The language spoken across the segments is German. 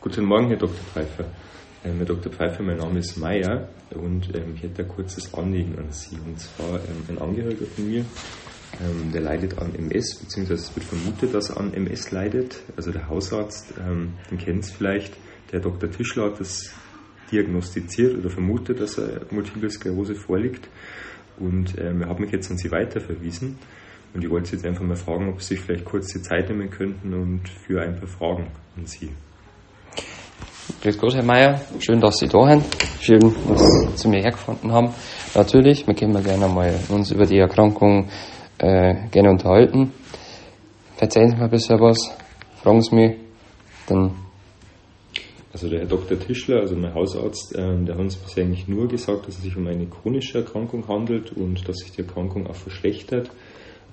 Guten Morgen, Herr Dr. Pfeiffer. Ähm, Herr Dr. Pfeiffer, mein Name ist Meier und ähm, ich hätte ein kurzes Anliegen an Sie. Und zwar ähm, ein Angehöriger von mir, ähm, der leidet an MS, beziehungsweise es wird vermutet, dass er an MS leidet. Also der Hausarzt, ähm, den kennt es vielleicht, der Dr. Tischler hat das diagnostiziert oder vermutet, dass er Multiple Sklerose vorliegt. Und ähm, er hat mich jetzt an Sie weiterverwiesen. Und ich wollte Sie jetzt einfach mal fragen, ob Sie sich vielleicht kurz die Zeit nehmen könnten und für ein paar Fragen an Sie. Grüß Gott, Herr Meier. Schön, dass Sie da sind. Schön, dass Sie zu mir hergefunden haben. Natürlich, wir können gerne mal uns über die Erkrankung äh, gerne unterhalten. Erzählen Sie mir ein bisschen was, fragen Sie mich, dann Also der Herr Dr. Tischler, also mein Hausarzt, ähm, der hat uns bisher eigentlich nur gesagt, dass es sich um eine chronische Erkrankung handelt und dass sich die Erkrankung auch verschlechtert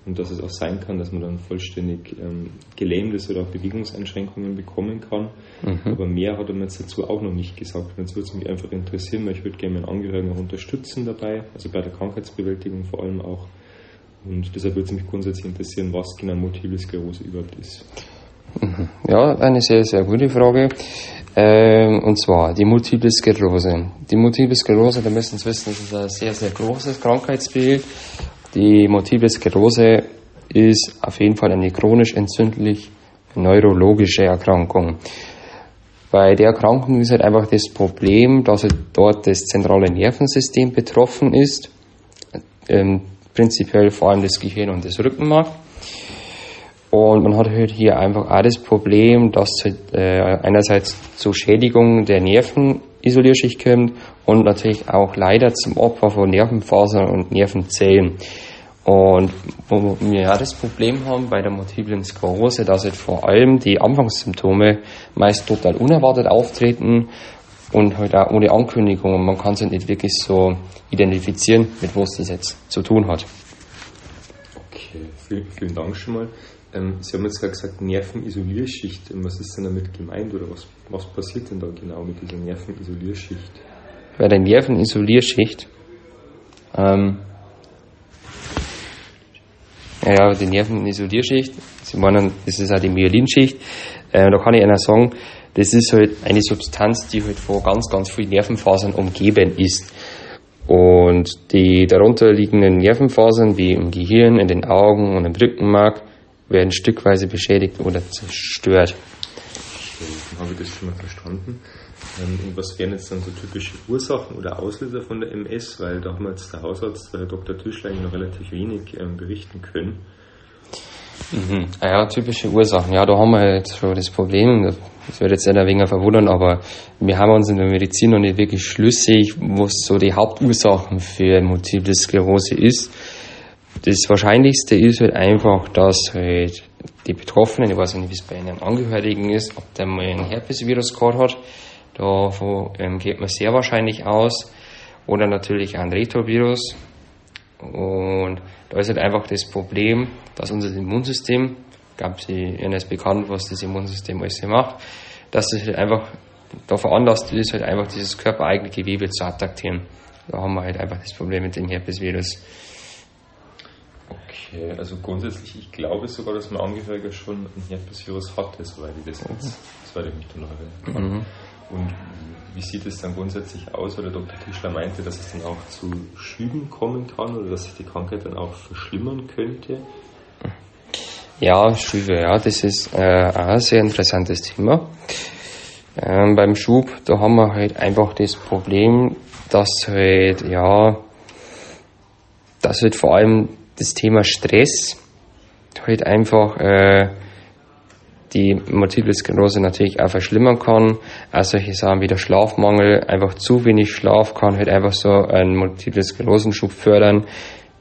und dass es auch sein kann, dass man dann vollständig ähm, gelähmt ist oder auch Bewegungseinschränkungen bekommen kann. Aber mehr hat er mir jetzt dazu auch noch nicht gesagt. Und jetzt würde es mich einfach interessieren, weil ich würde gerne meinen Angehörigen auch unterstützen dabei, also bei der Krankheitsbewältigung vor allem auch. Und deshalb würde es mich grundsätzlich interessieren, was genau Multiple Sklerose überhaupt ist. Ja, eine sehr, sehr gute Frage. Ähm, und zwar die Multiple Sklerose. Die Multiple Sklerose, da müssen Sie wissen, das ist ein sehr, sehr großes Krankheitsbild. Die Multiple Sklerose ist auf jeden Fall eine chronisch entzündlich neurologische Erkrankung. Bei der Erkrankung ist halt einfach das Problem, dass halt dort das zentrale Nervensystem betroffen ist. Ähm, prinzipiell vor allem das Gehirn und das Rückenmark. Und man hat halt hier einfach auch das Problem, dass halt, äh, einerseits zur Schädigung der Nervenisolierschicht kommt und natürlich auch leider zum Opfer von Nervenfasern und Nervenzellen. Und wo wir ja das Problem haben bei der multiplen Sklerose, dass halt vor allem die Anfangssymptome meist total unerwartet auftreten und halt auch ohne Ankündigung. Und man kann es halt nicht wirklich so identifizieren, mit was das jetzt zu tun hat. Okay, vielen, vielen Dank schon mal. Ähm, Sie haben jetzt gerade gesagt, Nervenisolierschicht. Ähm, Was ist denn damit gemeint oder was, was passiert denn da genau mit dieser Nervenisolierschicht? Bei der Nervenisolierschicht, ähm, ja, die Nervenisolierschicht, Sie meinen, das ist auch die Myelinschicht, äh, da kann ich Ihnen sagen, das ist halt eine Substanz, die halt von ganz, ganz vielen Nervenfasern umgeben ist. Und die darunter liegenden Nervenfasern, wie im Gehirn, in den Augen und im Rückenmark, werden stückweise beschädigt oder zerstört. Okay, habe ich das schon mal verstanden. Ähm, Und was wären jetzt dann so typische Ursachen oder Auslöser von der MS? Weil da haben wir jetzt der Hausarzt, der Herr Dr. Tischler, eigentlich noch relativ wenig ähm, berichten können. Mhm. Ah Ja, typische Ursachen. Ja, da haben wir jetzt schon das Problem. Das wird jetzt nicht ein wenig verwundern, aber wir haben uns in der Medizin noch nicht wirklich schlüssig, was so die Hauptursachen für Multiple Sklerose ist. Das Wahrscheinlichste ist halt einfach, dass halt die Betroffenen, ich weiß nicht, wie es bei einem Angehörigen ist, ob der mal ein Herpesvirus gehabt hat, davon ähm, geht man sehr wahrscheinlich aus, oder natürlich ein Retrovirus. Und da ist halt einfach das Problem, dass unser Immunsystem, ich glaube, Ihnen ist bekannt, was das Immunsystem alles hier macht, dass es halt einfach da veranlasst ist, halt einfach dieses körpereigene Gewebe zu attackieren. Da haben wir halt einfach das Problem mit dem Herpesvirus. Okay, also grundsätzlich, ich glaube sogar, dass mein Angehöriger schon ein Herpesvirus hatte, soweit ich das jetzt, soweit ich mich noch erinnern kann. Und wie sieht es dann grundsätzlich aus? Oder Dr. Tischler meinte, dass es dann auch zu Schüben kommen kann oder dass sich die Krankheit dann auch verschlimmern könnte? Ja, Schübe, ja, das ist äh, ein sehr interessantes Thema. Ähm, beim Schub, da haben wir halt einfach das Problem, dass halt, ja, dass halt vor allem das Thema Stress halt einfach äh, die Multiple Sklerose natürlich auch verschlimmern kann. Auch solche Sachen wie der Schlafmangel, einfach zu wenig Schlaf kann halt einfach so einen Multiple Sklerosenschub fördern.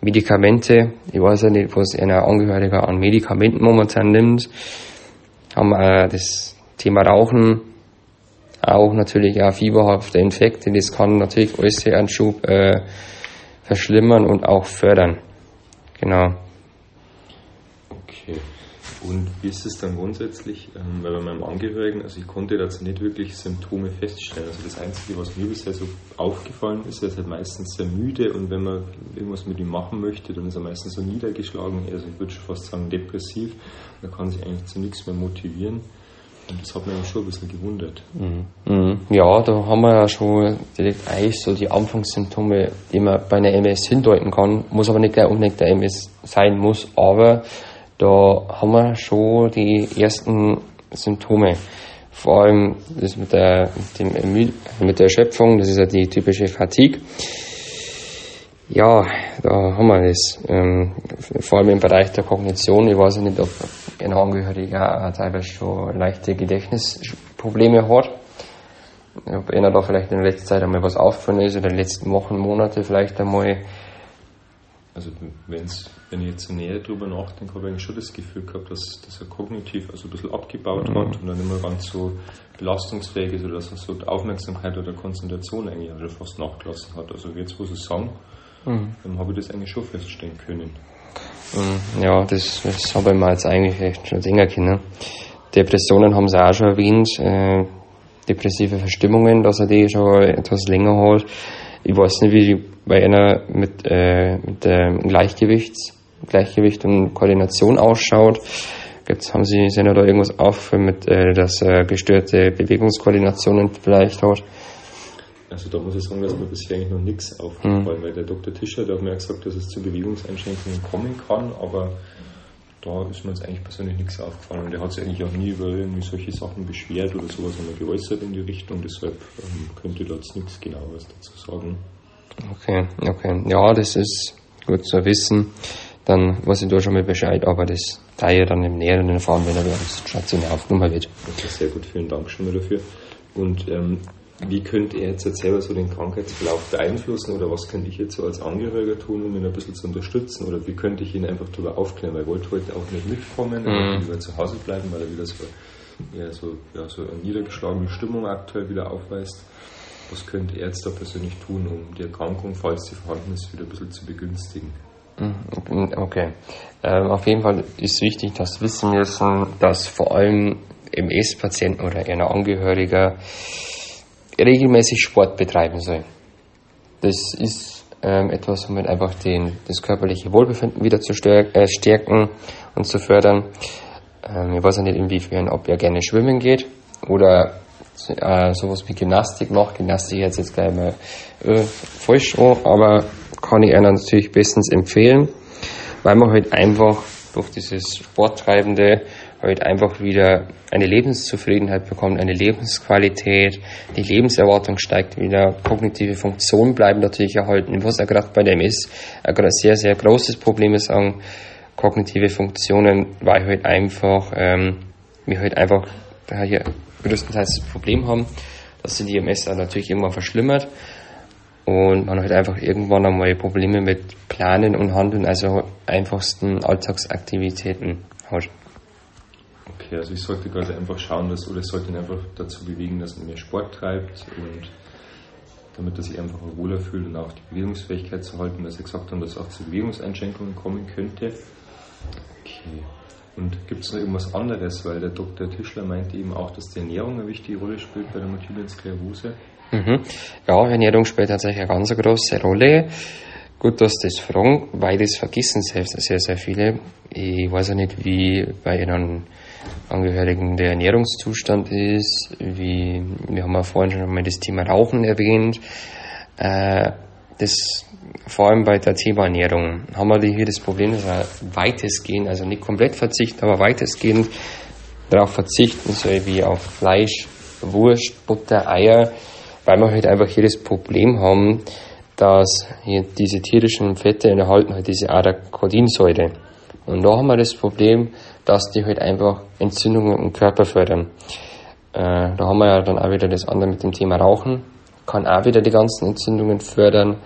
Medikamente, ich weiß ja nicht, was ein Angehöriger an Medikamenten momentan nimmt, haben äh, das Thema Rauchen, auch natürlich auch fieberhafte Infekte, das kann natürlich alles sehr Schub äh, verschlimmern und auch fördern. Genau. Okay. Und wie ist es dann grundsätzlich, ähm, weil bei meinem Angehörigen, also ich konnte dazu nicht wirklich Symptome feststellen. Also das Einzige, was mir bisher so aufgefallen ist, er ist halt meistens sehr müde und wenn man irgendwas mit ihm machen möchte, dann ist er meistens so niedergeschlagen, also ich würde schon fast sagen depressiv. Er kann sich eigentlich zu nichts mehr motivieren. Und das hat mich schon ein bisschen gewundert. Mhm. Mhm. Ja, da haben wir ja schon direkt eigentlich so die Anfangssymptome, die man bei einer MS hindeuten kann. Muss aber nicht gleich unbedingt der MS sein muss, aber da haben wir schon die ersten Symptome. Vor allem das mit der, dem, mit der Erschöpfung, das ist ja die typische Fatigue. Ja, da haben wir das. Ähm, vor allem im Bereich der Kognition. Ich weiß nicht, ob ein Angehöriger teilweise schon leichte Gedächtnisprobleme hat. Ob einer da vielleicht in der letzten Zeit einmal was aufgefallen ist oder in den letzten Wochen, Monate vielleicht einmal. Also wenn's, wenn ich jetzt näher drüber nachdenke, habe ich eigentlich schon das Gefühl gehabt, dass, dass er kognitiv also ein bisschen abgebaut mhm. hat und dann immer ganz so belastungsfähig ist oder dass er so die Aufmerksamkeit oder Konzentration eigentlich also fast nachgelassen hat. Also jetzt, wo Sie sagen, mhm. dann habe ich das eigentlich schon feststellen können. Mhm. Ja, das, das habe ich mir jetzt eigentlich echt schon denken können. Depressionen haben Sie auch schon erwähnt, äh, depressive Verstimmungen, dass er die schon etwas länger hat. Ich weiß nicht, wie bei einer mit, äh, mit dem Gleichgewichts, Gleichgewicht und Koordination ausschaut. Jetzt haben Sie, sehen da irgendwas auf, mit, äh, dass er gestörte Bewegungskoordinationen vielleicht hat. Also da muss ich sagen, dass mir bisher eigentlich noch nichts aufgefallen, mhm. weil der Dr. Tischer, der hat mir gesagt, dass es zu Bewegungseinschränkungen kommen kann, aber da ist mir jetzt eigentlich persönlich nichts aufgefallen. Und der hat sich eigentlich auch nie über irgendwie solche Sachen beschwert oder sowas einmal geäußert in die Richtung, deshalb ähm, könnte ich da jetzt nichts genaueres dazu sagen. Okay, okay. Ja, das ist gut zu wissen. Dann weiß ich da schon mal Bescheid, aber das teile ich dann im Näheren erfahren, wenn er bei uns stationär aufgenommen wird. Okay, sehr gut, vielen Dank schon mal dafür. Und ähm, wie könnte er jetzt selber so den Krankheitsverlauf beeinflussen oder was könnte ich jetzt so als Angehöriger tun, um ihn ein bisschen zu unterstützen oder wie könnte ich ihn einfach darüber aufklären, weil er wollte heute auch nicht mitkommen, er wollte mhm. lieber zu Hause bleiben, weil er wieder so, ja, so, ja, so eine niedergeschlagene Stimmung aktuell wieder aufweist. Was könnte er jetzt da persönlich tun, um die Erkrankung, falls sie vorhanden ist, wieder ein bisschen zu begünstigen? Mhm, okay. Ähm, auf jeden Fall ist wichtig, dass wir wissen müssen, dass vor allem MS-Patienten oder einer Angehöriger regelmäßig Sport betreiben soll. Das ist ähm, etwas, um einfach den, das körperliche Wohlbefinden wieder zu äh, stärken und zu fördern. Ähm, ich weiß ja nicht inwiefern, ob er gerne schwimmen geht oder äh, sowas wie Gymnastik macht. Gymnastik jetzt jetzt gleich mal äh, falsch aber kann ich einer natürlich bestens empfehlen, weil man halt einfach durch dieses Sporttreibende halt einfach wieder eine Lebenszufriedenheit bekommt, eine Lebensqualität, die Lebenserwartung steigt wieder, kognitive Funktionen bleiben natürlich erhalten, was ja gerade bei dem ist, ein sehr, sehr großes Problem ist, sagen, kognitive Funktionen, weil halt einfach, ähm, wir halt einfach hier größtenteils das Problem haben, dass die MS natürlich irgendwann verschlimmert und man halt einfach irgendwann einmal Probleme mit Planen und Handeln, also einfachsten Alltagsaktivitäten hat. Okay, also ich sollte quasi einfach schauen, dass, oder ich sollte ihn einfach dazu bewegen, dass er mehr Sport treibt und damit er sich einfach wohler fühlt und auch die Bewegungsfähigkeit zu halten, dass er gesagt haben, dass auch zu Bewegungseinschränkungen kommen könnte. Okay. Und gibt es noch irgendwas anderes? Weil der Dr. Tischler meinte eben auch, dass die Ernährung eine wichtige Rolle spielt bei der multiplen Sklerose. Mhm. Ja, Ernährung spielt tatsächlich eine ganz große Rolle. Gut, dass das fragen, weil das vergessen selbst sehr, sehr viele. Ich weiß ja nicht, wie bei einem Angehörigen der Ernährungszustand ist. Wie, wir haben ja vorhin schon mal das Thema Rauchen erwähnt. Äh, das vor allem bei der Thema Ernährung haben wir hier das Problem, dass wir weitestgehend, also nicht komplett verzichten, aber weitestgehend darauf verzichten soll, wie auf Fleisch, Wurst, Butter, Eier, weil wir halt einfach hier das Problem haben, dass diese tierischen Fette enthalten halt diese Arachidinsäure. Und da haben wir das Problem, dass die halt einfach Entzündungen im Körper fördern. Äh, da haben wir ja dann auch wieder das andere mit dem Thema Rauchen, kann auch wieder die ganzen Entzündungen fördern.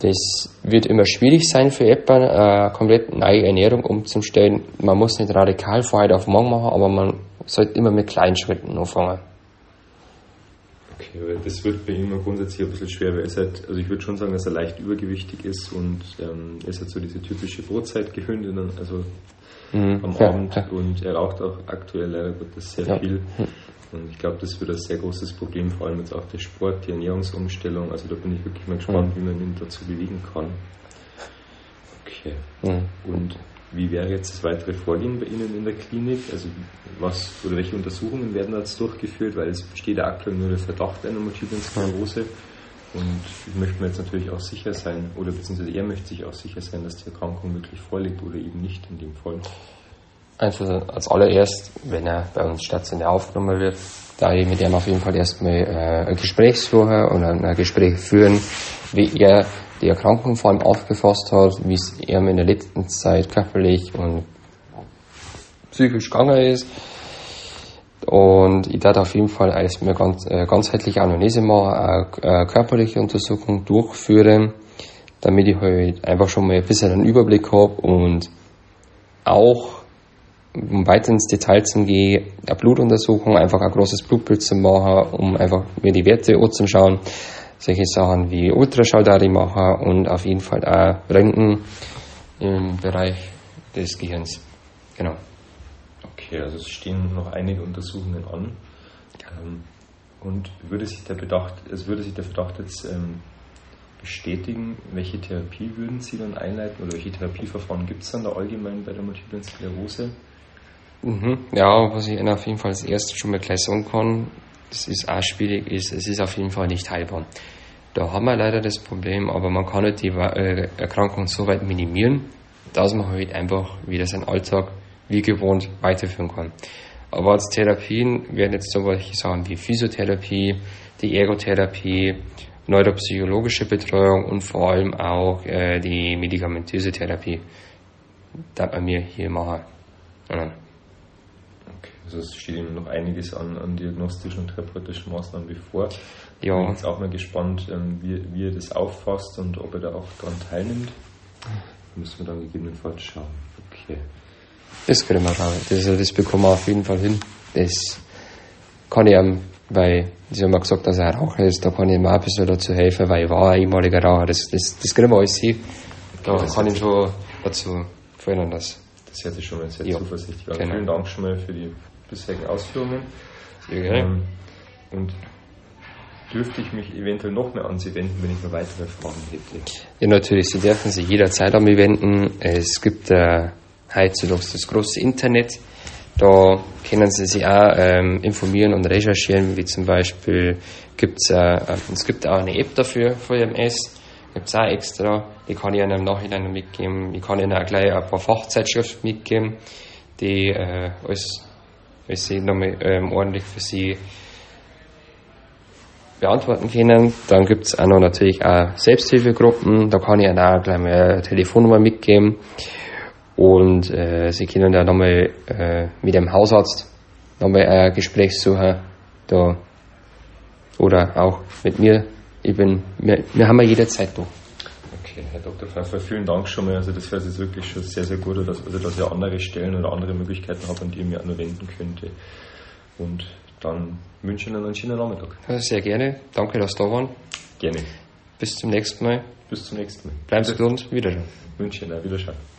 Das wird immer schwierig sein für jemanden, eine komplett neue Ernährung umzustellen. Man muss nicht radikal von heute auf morgen machen, aber man sollte immer mit kleinen Schritten anfangen. Okay, Okay, das wird bei ihm grundsätzlich ein bisschen schwer, weil er halt, also ich würde schon sagen, dass er leicht übergewichtig ist und ähm, er ist halt so diese typische Brotzeitgehündin, also mhm. am ja, Abend ja. und er raucht auch aktuell leider Gottes sehr ja. viel. Und ich glaube, das wird ein sehr großes Problem, vor allem jetzt auch der Sport, die Ernährungsumstellung. Also da bin ich wirklich mal gespannt, mhm. wie man ihn dazu bewegen kann. Okay. Mhm. Und wie wäre jetzt das weitere Vorgehen bei Ihnen in der Klinik? Also was oder welche Untersuchungen werden da jetzt durchgeführt? Weil es besteht ja aktuell nur der Verdacht einer multiplen Sklerose. Und ich möchte mir jetzt natürlich auch sicher sein, oder beziehungsweise er möchte sich auch sicher sein, dass die Erkrankung wirklich vorliegt oder eben nicht in dem Fall. Also als allererst, wenn er bei uns stationär aufgenommen wird, da ich mit ihm auf jeden Fall erstmal äh, ein Gespräch suche und ein Gespräch führen, wie er die Erkrankung vor allem aufgefasst hat, wie es ihm in der letzten Zeit körperlich und psychisch gegangen ist. Und ich werde auf jeden Fall erstmal ganz, äh, ganzheitliche Anamnese machen, eine, eine körperliche Untersuchung durchführen, damit ich halt einfach schon mal ein bisschen einen Überblick habe und auch um weiter ins Detail zu gehen, eine Blutuntersuchung, einfach ein großes Blutbild zu machen, um einfach mir die Werte anzuschauen. Solche Sachen wie Ultraschall da machen und auf jeden Fall auch Röntgen im Bereich des Gehirns. Genau. Okay, also es stehen noch einige Untersuchungen an. Ähm, und würde sich der Verdacht, also würde sich der Verdacht jetzt ähm, bestätigen, welche Therapie würden Sie dann einleiten oder welche Therapieverfahren gibt es dann da allgemein bei der Multiplen Sklerose? Mhm. Ja, was ich Ihnen auf jeden Fall als erstes schon mal gleich sagen kann, das ist auch schwierig, ist, es ist auf jeden Fall nicht heilbar. Da haben wir leider das Problem, aber man kann halt die äh, Erkrankung so weit minimieren, dass man halt einfach wieder seinen Alltag wie gewohnt weiterführen kann. Aber als Therapien werden jetzt solche Sachen wie Physiotherapie, die Ergotherapie, neuropsychologische Betreuung und vor allem auch äh, die medikamentöse Therapie, da bei mir hier machen. Ja. Also es steht ihm noch einiges an, an diagnostischen und therapeutischen Maßnahmen bevor. Ja. Ich bin jetzt auch mal gespannt, ähm, wie, wie er das auffasst und ob er da auch daran teilnimmt. Da müssen wir dann gegebenenfalls schauen. Okay. Das können wir schauen. Das, das bekommen wir auf jeden Fall hin. Das kann ich ihm, weil Sie haben ja gesagt, dass er ein Raucher ist, da kann ich ihm auch ein bisschen dazu helfen, weil ich war ein ehemaliger Raucher. Das, das, das können wir alles sehen. Da okay, kann ich schon dazu verändern, dass. Das hört sich schon mal sehr ja. zuversichtlich an. Genau. Vielen Dank schon mal für die bisherigen Ausführungen. Sehr gerne. Ähm, und dürfte ich mich eventuell noch mehr an Sie wenden, wenn ich noch weitere Fragen hätte? Ja, natürlich. Sie dürfen sich jederzeit an mich wenden. Es gibt äh, heutzutage das große Internet. Da können Sie sich auch ähm, informieren und recherchieren, wie zum Beispiel gibt's, äh, äh es gibt auch eine App dafür, für VMS, gibt es auch extra, die kann ich Ihnen im Nachhinein mitgeben. Ich kann Ihnen auch gleich ein paar Fachzeitschriften mitgeben, die äh, alles weil sie nochmal ähm, ordentlich für sie beantworten können. Dann gibt es auch noch natürlich auch Selbsthilfegruppen, da kann ich Ihnen auch gleich mal eine Telefonnummer mitgeben. Und äh, Sie können da nochmal äh, mit dem Hausarzt nochmal ein Gespräch suchen. Da. Oder auch mit mir. Ich bin, wir, wir haben ja jederzeit da. Okay, Herr Dr. Pfeiffer, vielen Dank schon mal. Also das wäre jetzt wirklich schon sehr, sehr gut, dass, also dass ihr andere Stellen oder andere Möglichkeiten habt, an die ihr mir auch nur wenden könnte. Und dann wünsche ich Ihnen einen schönen Nachmittag. Sehr gerne. Danke, dass Sie da waren. Gerne. Bis zum nächsten Mal. Bis zum nächsten Mal. Bleiben Sie gesund. Wiederschauen. Wünsche Ihnen auch Wiederschauen.